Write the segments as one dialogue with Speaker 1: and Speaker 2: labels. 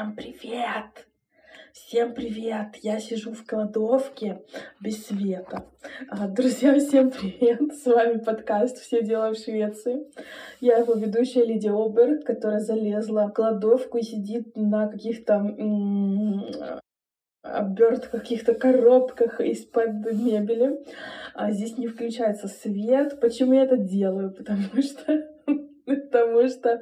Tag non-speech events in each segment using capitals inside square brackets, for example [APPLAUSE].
Speaker 1: Всем привет! Всем привет! Я сижу в кладовке без света. А, друзья, всем привет! С вами подкаст «Все дела в Швеции». Я его ведущая Лидия Обер, которая залезла в кладовку и сидит на каких-то обертках, каких-то коробках из-под мебели. А здесь не включается свет. Почему я это делаю? Потому что потому что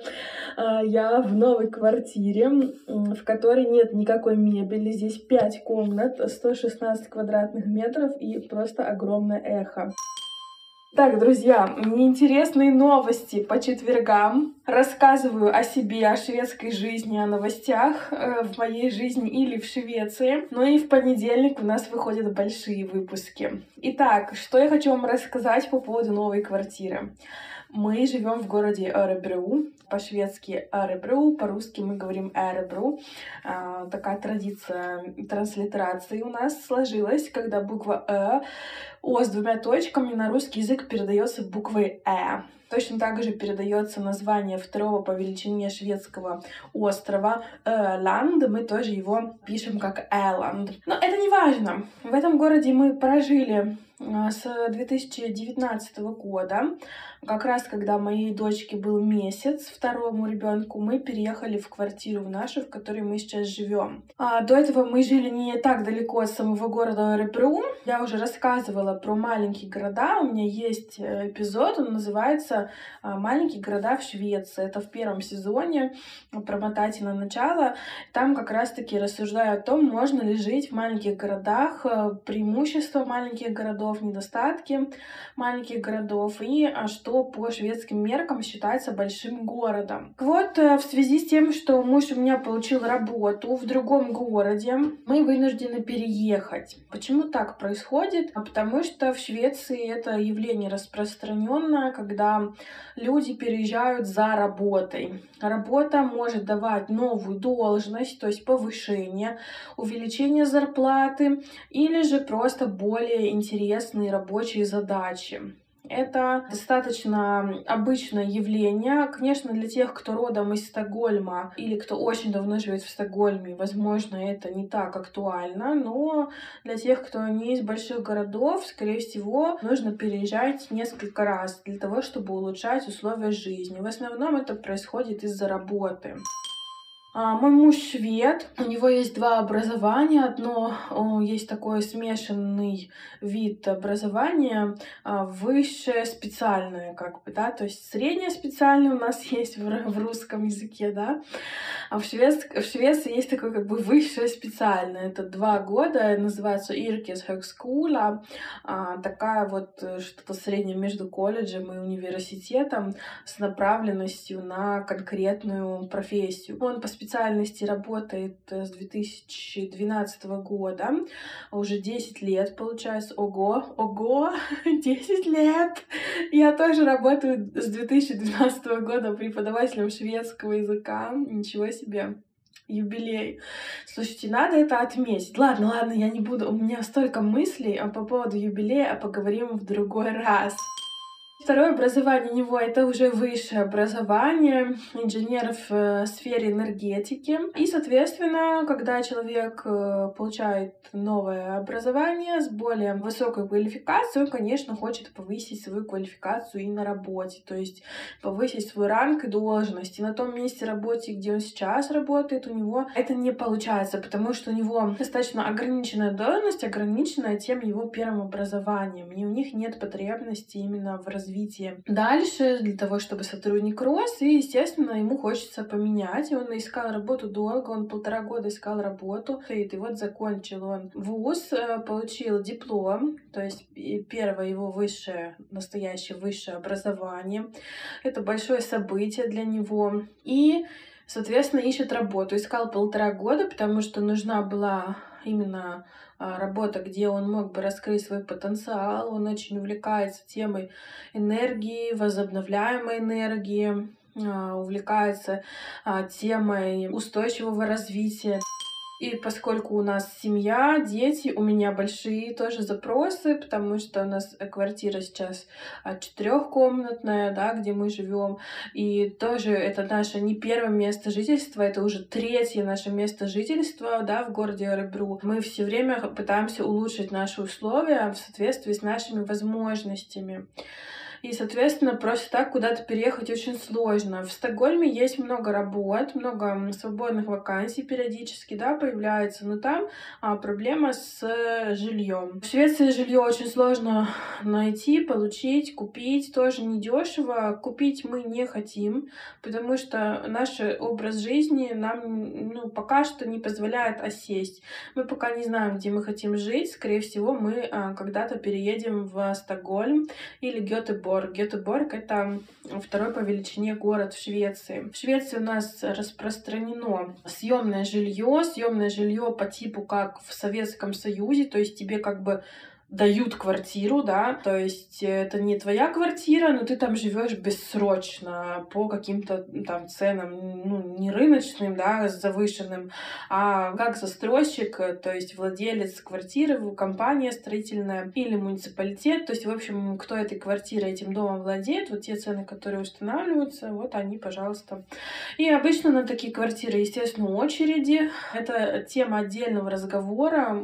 Speaker 1: а, я в новой квартире, в которой нет никакой мебели. Здесь 5 комнат, 116 квадратных метров и просто огромное эхо. Так, друзья, неинтересные новости по четвергам. Рассказываю о себе, о шведской жизни, о новостях э, в моей жизни или в Швеции. Ну и в понедельник у нас выходят большие выпуски. Итак, что я хочу вам рассказать по поводу новой квартиры. Мы живем в городе Эребру, по-шведски Эребру, по-русски мы говорим Эребру. А, такая традиция транслитерации у нас сложилась, когда буква Э, О с двумя точками на русский язык передается буквой Э. Точно так же передается название второго по величине шведского острова Эланд. Мы тоже его пишем как Эланд. Но это не важно. В этом городе мы прожили а, с 2019 года, как раз когда моей дочке был месяц, второму ребенку, мы переехали в квартиру в нашу, в которой мы сейчас живем. А до этого мы жили не так далеко от самого города Репру. Я уже рассказывала про маленькие города. У меня есть э, эпизод, он называется а, «Маленькие города в Швеции». Это в первом сезоне. Промотайте на начало. Там как раз-таки рассуждаю о том, можно ли жить в маленьких городах, э, преимущества маленьких городов, городов, недостатки маленьких городов и а, что по шведским меркам считается большим городом. Вот э, в связи с тем, что муж у меня получил работу в другом городе, мы вынуждены переехать. Почему так происходит? А потому что в Швеции это явление распространенное, когда люди переезжают за работой. Работа может давать новую должность, то есть повышение, увеличение зарплаты или же просто более интересные рабочие задачи. Это достаточно обычное явление. Конечно, для тех, кто родом из Стокгольма или кто очень давно живет в Стокгольме, возможно, это не так актуально, но для тех, кто не из больших городов, скорее всего, нужно переезжать несколько раз для того, чтобы улучшать условия жизни. В основном это происходит из-за работы. А, мой муж швед, у него есть два образования. Одно есть такой смешанный вид образования, а, высшее специальное, как бы, да, то есть среднее специальное у нас [LAUGHS] есть в, в русском языке, да, а в, Швед, в Швеции есть такое как бы высшее специальное. Это два года, называется Irkes Högskola, такая вот э, что-то среднее между колледжем и университетом с направленностью на конкретную профессию. Он по специальности работает э, с 2012 года, уже 10 лет получается. Ого, ого, [LAUGHS] 10 лет! Я тоже работаю с 2012 года преподавателем шведского языка. Ничего себе юбилей. Слушайте, надо это отметить. Ладно, ладно, я не буду. У меня столько мыслей а по поводу юбилея, а поговорим в другой раз. Второе образование у него это уже высшее образование, инженер в э, сфере энергетики. И, соответственно, когда человек э, получает новое образование с более высокой квалификацией, он, конечно, хочет повысить свою квалификацию и на работе, то есть повысить свой ранг и должность. И на том месте работы, где он сейчас работает, у него это не получается, потому что у него достаточно ограниченная должность, ограниченная тем его первым образованием. И у них нет потребности именно в развитии развитие дальше для того, чтобы сотрудник рос, и, естественно, ему хочется поменять. И он искал работу долго, он полтора года искал работу, и вот закончил он вуз, э, получил диплом, то есть первое его высшее, настоящее высшее образование. Это большое событие для него. И соответственно, ищет работу. Искал полтора года, потому что нужна была именно а, работа, где он мог бы раскрыть свой потенциал. Он очень увлекается темой энергии, возобновляемой энергии, а, увлекается а, темой устойчивого развития. И поскольку у нас семья, дети, у меня большие тоже запросы, потому что у нас квартира сейчас а, четырехкомнатная, да, где мы живем. И тоже это наше не первое место жительства, это уже третье наше место жительства, да, в городе Оребру. Мы все время пытаемся улучшить наши условия в соответствии с нашими возможностями. И, соответственно, просто так куда-то переехать очень сложно. В Стокгольме есть много работ, много свободных вакансий периодически, да, появляется, но там а, проблема с жильем. В Швеции жилье очень сложно [SIGHS] найти, получить, купить, тоже недешево. Купить мы не хотим, потому что наш образ жизни нам ну, пока что не позволяет осесть. Мы пока не знаем, где мы хотим жить. Скорее всего, мы а, когда-то переедем в Стокгольм или Гетеборг Гетеборг. Гетеборг — это второй по величине город в Швеции. В Швеции у нас распространено съемное жилье, съемное жилье по типу как в Советском Союзе, то есть тебе как бы дают квартиру, да, то есть это не твоя квартира, но ты там живешь бессрочно по каким-то там ценам, ну, не рыночным, да, завышенным, а как застройщик, то есть владелец квартиры, компания строительная или муниципалитет, то есть, в общем, кто этой квартирой, этим домом владеет, вот те цены, которые устанавливаются, вот они, пожалуйста. И обычно на такие квартиры, естественно, очереди. Это тема отдельного разговора.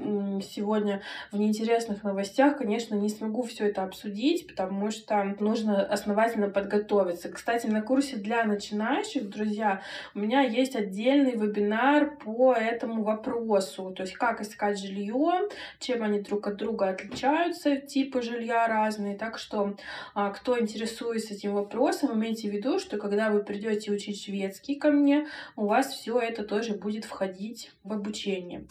Speaker 1: Сегодня в неинтересных новостях, конечно, не смогу все это обсудить, потому что нужно основательно подготовиться. Кстати, на курсе для начинающих, друзья, у меня есть отдельный вебинар по этому вопросу, то есть как искать жилье, чем они друг от друга отличаются, типы жилья разные. Так что, а, кто интересуется этим вопросом, имейте в виду, что когда вы придете учить шведский ко мне, у вас все это тоже будет входить в обучение.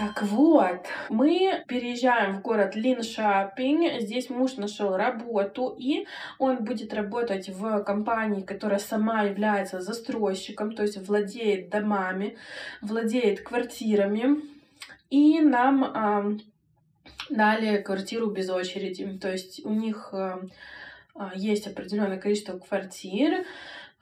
Speaker 1: Так вот, мы переезжаем в город Линшапинг. Здесь муж нашел работу, и он будет работать в компании, которая сама является застройщиком, то есть владеет домами, владеет квартирами. И нам э, дали квартиру без очереди. То есть у них э, есть определенное количество квартир,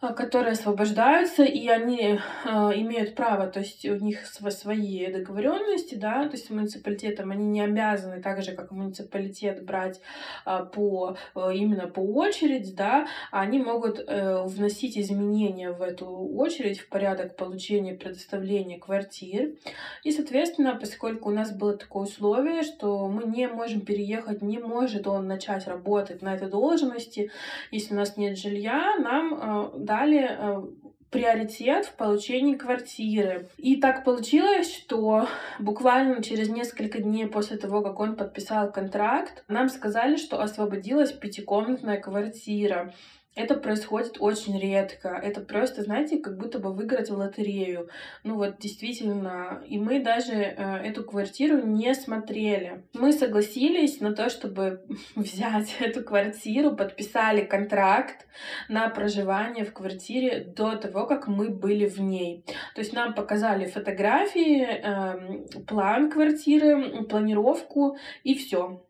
Speaker 1: которые освобождаются, и они э, имеют право, то есть у них свои договоренности, да, то есть муниципалитетам они не обязаны, так же, как муниципалитет, брать э, по, именно по очереди, да, они могут э, вносить изменения в эту очередь, в порядок получения предоставления квартир. И, соответственно, поскольку у нас было такое условие, что мы не можем переехать, не может он начать работать на этой должности, если у нас нет жилья, нам э, дали э, приоритет в получении квартиры. И так получилось, что буквально через несколько дней после того, как он подписал контракт, нам сказали, что освободилась пятикомнатная квартира. Это происходит очень редко. Это просто, знаете, как будто бы выиграть в лотерею. Ну вот действительно. И мы даже э, эту квартиру не смотрели. Мы согласились на то, чтобы [LAUGHS] взять эту квартиру, подписали контракт на проживание в квартире до того, как мы были в ней. То есть нам показали фотографии, э, план квартиры, планировку и все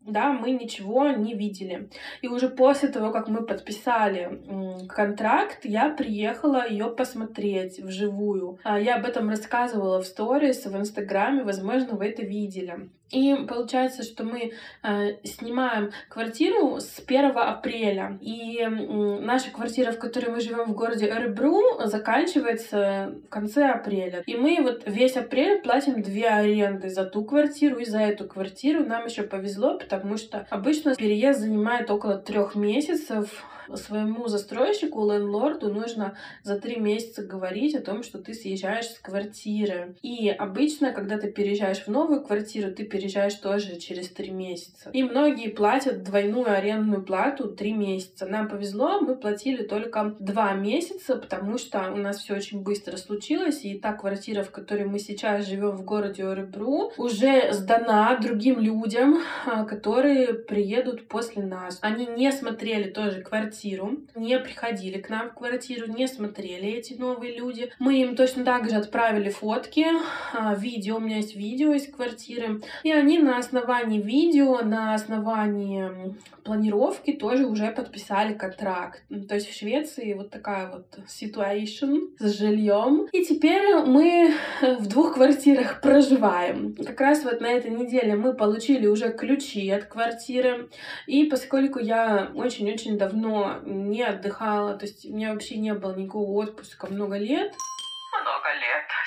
Speaker 1: да, мы ничего не видели. И уже после того, как мы подписали контракт, я приехала ее посмотреть вживую. А, я об этом рассказывала в сторис, в Инстаграме, возможно, вы это видели. И получается, что мы э, снимаем квартиру с 1 апреля. И э, наша квартира, в которой мы живем в городе Эребру, заканчивается в конце апреля. И мы вот весь апрель платим две аренды за ту квартиру и за эту квартиру. Нам еще повезло, потому что обычно переезд занимает около трех месяцев своему застройщику, лендлорду нужно за три месяца говорить о том, что ты съезжаешь с квартиры. И обычно, когда ты переезжаешь в новую квартиру, ты переезжаешь тоже через три месяца. И многие платят двойную арендную плату три месяца. Нам повезло, мы платили только два месяца, потому что у нас все очень быстро случилось, и та квартира, в которой мы сейчас живем в городе Оребру, уже сдана другим людям, а, которые приедут после нас. Они не смотрели тоже квартиру квартиру, не приходили к нам в квартиру, не смотрели эти новые люди. Мы им точно так же отправили фотки, а, видео, у меня есть видео из квартиры, и они на основании видео, на основании планировки тоже уже подписали контракт. То есть в Швеции вот такая вот situation с жильем. И теперь мы в двух квартирах проживаем. Как раз вот на этой неделе мы получили уже ключи от квартиры. И поскольку я очень-очень давно не отдыхала, то есть у меня вообще не было никакого отпуска много лет,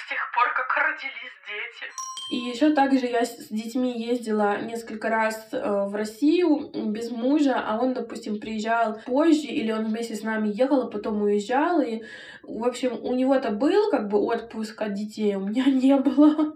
Speaker 2: с тех пор, как родились дети.
Speaker 1: И еще также я с детьми ездила несколько раз э, в Россию без мужа, а он, допустим, приезжал позже, или он вместе с нами ехал, а потом уезжал, и в общем, у него-то был как бы отпуск от детей, у меня [LAUGHS] не было.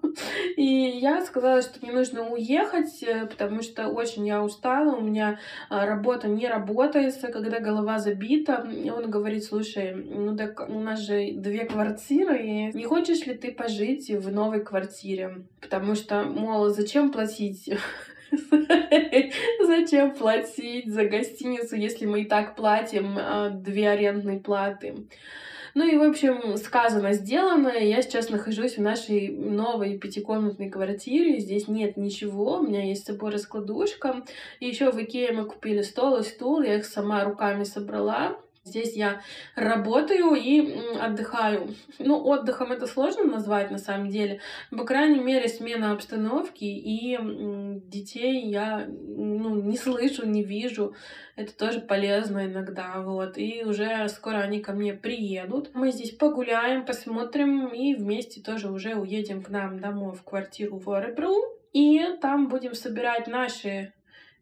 Speaker 1: И я сказала, что мне нужно уехать, э, потому что очень я устала, у меня а, работа не работается, когда голова забита. И он говорит, слушай, ну так у нас же две квартиры, не хочешь ли ты пожить в новой квартире? Потому что, мол, зачем платить [LAUGHS] Зачем платить за гостиницу, если мы и так платим а, две арендные платы? Ну и, в общем, сказано, сделано. Я сейчас нахожусь в нашей новой пятикомнатной квартире. Здесь нет ничего. У меня есть с собой раскладушка. И еще в Икее мы купили стол и стул. Я их сама руками собрала. Здесь я работаю и отдыхаю. Ну, отдыхом это сложно назвать на самом деле. По крайней мере, смена обстановки и детей я ну, не слышу, не вижу. Это тоже полезно иногда. Вот. И уже скоро они ко мне приедут. Мы здесь погуляем, посмотрим и вместе тоже уже уедем к нам домой в квартиру в Оребру. И там будем собирать наши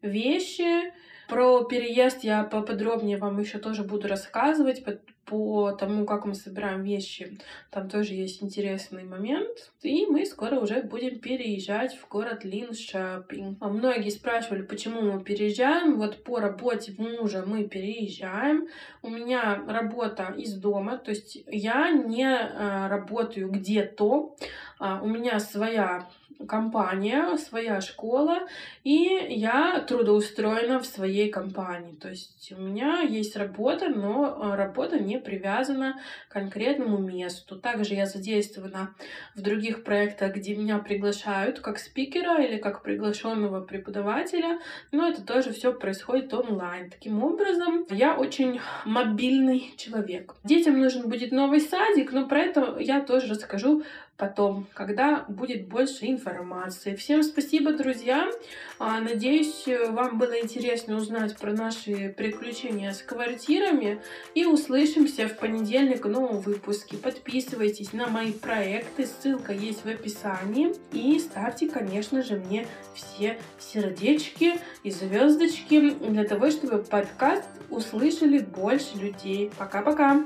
Speaker 1: вещи, про переезд я поподробнее вам еще тоже буду рассказывать по, по тому, как мы собираем вещи. Там тоже есть интересный момент. И мы скоро уже будем переезжать в город Линшапинг. А многие спрашивали, почему мы переезжаем. Вот по работе мужа мы переезжаем. У меня работа из дома, то есть я не а, работаю где-то. А, у меня своя компания, своя школа, и я трудоустроена в своей компании. То есть у меня есть работа, но э, работа не привязана к конкретному месту. Также я задействована в других проектах, где меня приглашают как спикера или как приглашенного преподавателя, но это тоже все происходит онлайн. Таким образом, я очень мобильный человек. Детям нужен будет новый садик, но про это я тоже расскажу потом, когда будет больше информации. Всем спасибо, друзья. А, надеюсь, вам было интересно узнать про наши приключения с квартирами. И услышимся в понедельник в новом выпуске. Подписывайтесь на мои проекты, ссылка есть в описании. И ставьте, конечно же, мне все сердечки и звездочки для того, чтобы подкаст услышали больше людей. Пока-пока!